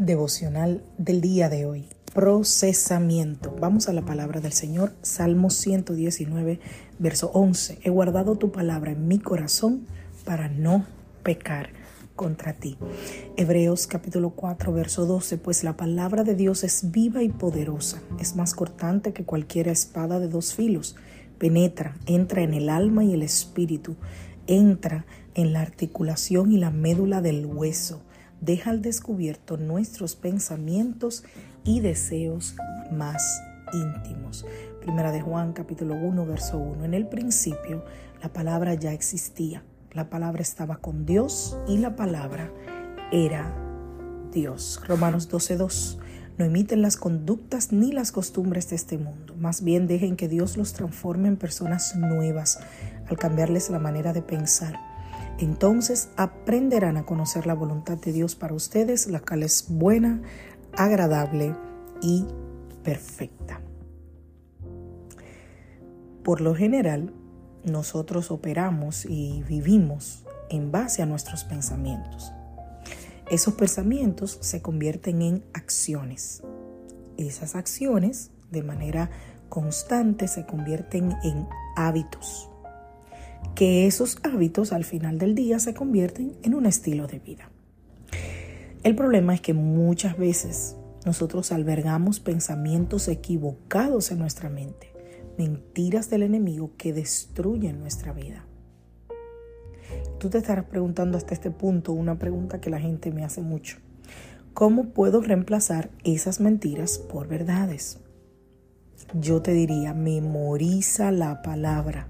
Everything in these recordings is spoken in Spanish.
Devocional del día de hoy. Procesamiento. Vamos a la palabra del Señor, Salmo 119, verso 11. He guardado tu palabra en mi corazón para no pecar contra ti. Hebreos capítulo 4, verso 12, pues la palabra de Dios es viva y poderosa, es más cortante que cualquier espada de dos filos, penetra, entra en el alma y el espíritu, entra en la articulación y la médula del hueso, deja al descubierto nuestros pensamientos y deseos más íntimos. Primera de Juan capítulo 1 verso 1. En el principio la palabra ya existía. La palabra estaba con Dios y la palabra era Dios. Romanos 12 2. No imiten las conductas ni las costumbres de este mundo. Más bien dejen que Dios los transforme en personas nuevas al cambiarles la manera de pensar. Entonces aprenderán a conocer la voluntad de Dios para ustedes, la cual es buena, agradable y perfecta. Por lo general, nosotros operamos y vivimos en base a nuestros pensamientos. Esos pensamientos se convierten en acciones. Esas acciones, de manera constante, se convierten en hábitos. Que esos hábitos al final del día se convierten en un estilo de vida. El problema es que muchas veces nosotros albergamos pensamientos equivocados en nuestra mente, mentiras del enemigo que destruyen nuestra vida. Tú te estarás preguntando hasta este punto una pregunta que la gente me hace mucho. ¿Cómo puedo reemplazar esas mentiras por verdades? Yo te diría, memoriza la palabra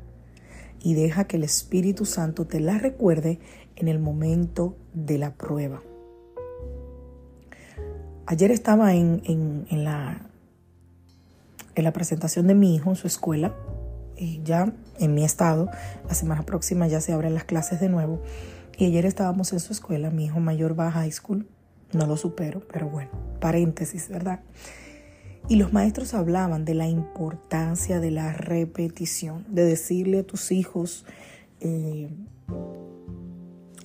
y deja que el Espíritu Santo te la recuerde en el momento de la prueba. Ayer estaba en, la, en la presentación de mi hijo en su escuela, y ya en mi estado, la semana próxima ya se abren las clases de nuevo. Y ayer estábamos en su escuela, mi hijo mayor va a high school, no lo supero, pero bueno, paréntesis, ¿verdad? Y los maestros hablaban de la importancia de la repetición, de decirle a tus hijos, eh,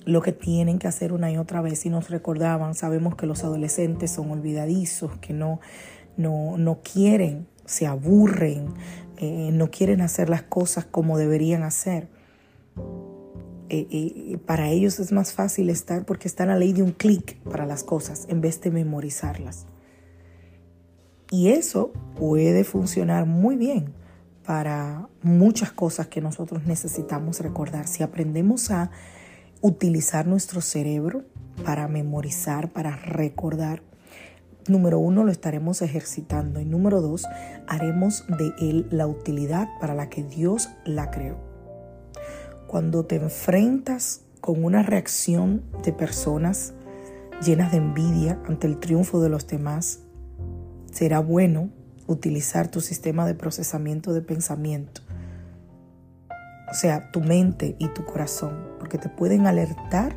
lo que tienen que hacer una y otra vez y nos recordaban, sabemos que los adolescentes son olvidadizos, que no, no, no quieren, se aburren, eh, no quieren hacer las cosas como deberían hacer. Eh, para ellos es más fácil estar porque están a ley de un clic para las cosas en vez de memorizarlas. Y eso puede funcionar muy bien para muchas cosas que nosotros necesitamos recordar. Si aprendemos a utilizar nuestro cerebro para memorizar, para recordar. Número uno, lo estaremos ejercitando y número dos, haremos de él la utilidad para la que Dios la creó. Cuando te enfrentas con una reacción de personas llenas de envidia ante el triunfo de los demás, será bueno utilizar tu sistema de procesamiento de pensamiento o sea, tu mente y tu corazón, porque te pueden alertar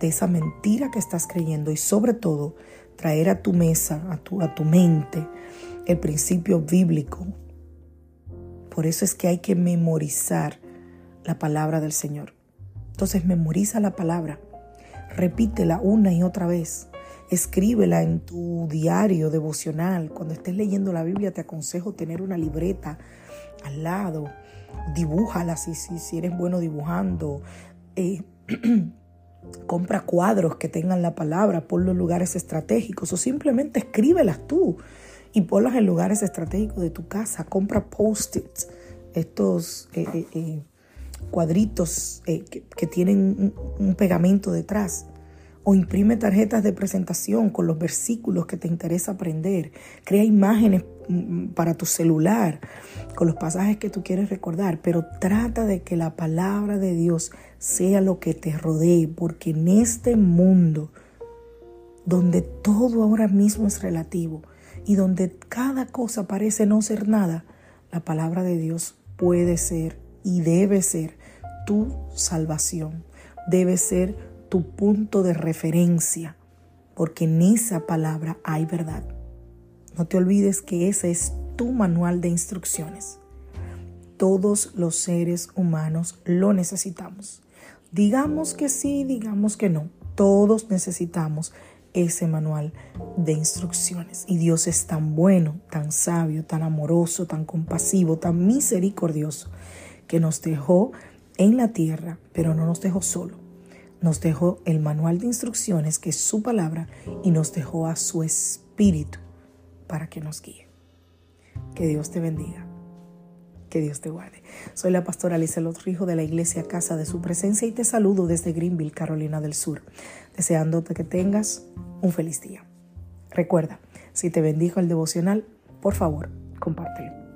de esa mentira que estás creyendo y sobre todo traer a tu mesa, a tu, a tu mente, el principio bíblico. Por eso es que hay que memorizar la palabra del Señor. Entonces memoriza la palabra, repítela una y otra vez, escríbela en tu diario devocional. Cuando estés leyendo la Biblia te aconsejo tener una libreta al lado dibújala si, si, eres bueno dibujando. Eh, compra cuadros que tengan la palabra, ponlos en lugares estratégicos o simplemente escríbelas tú y ponlas en lugares estratégicos de tu casa. Compra post-its, estos eh, eh, cuadritos que, tienen un, pegamento detrás o imprime tarjetas de presentación con los versículos que te interesa aprender. Crea imágenes mm, para tu celular con los pasajes que tú quieres recordar, pero trata de que la palabra de Dios sea lo que te rodee, porque en este mundo donde todo ahora mismo es relativo y donde cada cosa parece no ser nada, la palabra de Dios puede ser y debe ser tu salvación, debe ser tu punto de referencia, porque en esa palabra hay verdad. No te olvides que ese es tu manual de instrucciones. Todos los seres humanos lo necesitamos. Digamos que sí, digamos que no. Todos necesitamos ese manual de instrucciones. Y Dios es tan bueno, tan sabio, tan amoroso, tan compasivo, tan misericordioso, que nos dejó en la tierra, pero no nos dejó solo nos dejó el manual de instrucciones, que es su palabra, y nos dejó a su espíritu para que nos guíe. Que Dios te bendiga. Que Dios te guarde. Soy la pastora Alicia Lotrijo de la iglesia Casa de Su Presencia y te saludo desde Greenville, Carolina del Sur, deseándote que tengas un feliz día. Recuerda, si te bendijo el devocional, por favor, compártelo.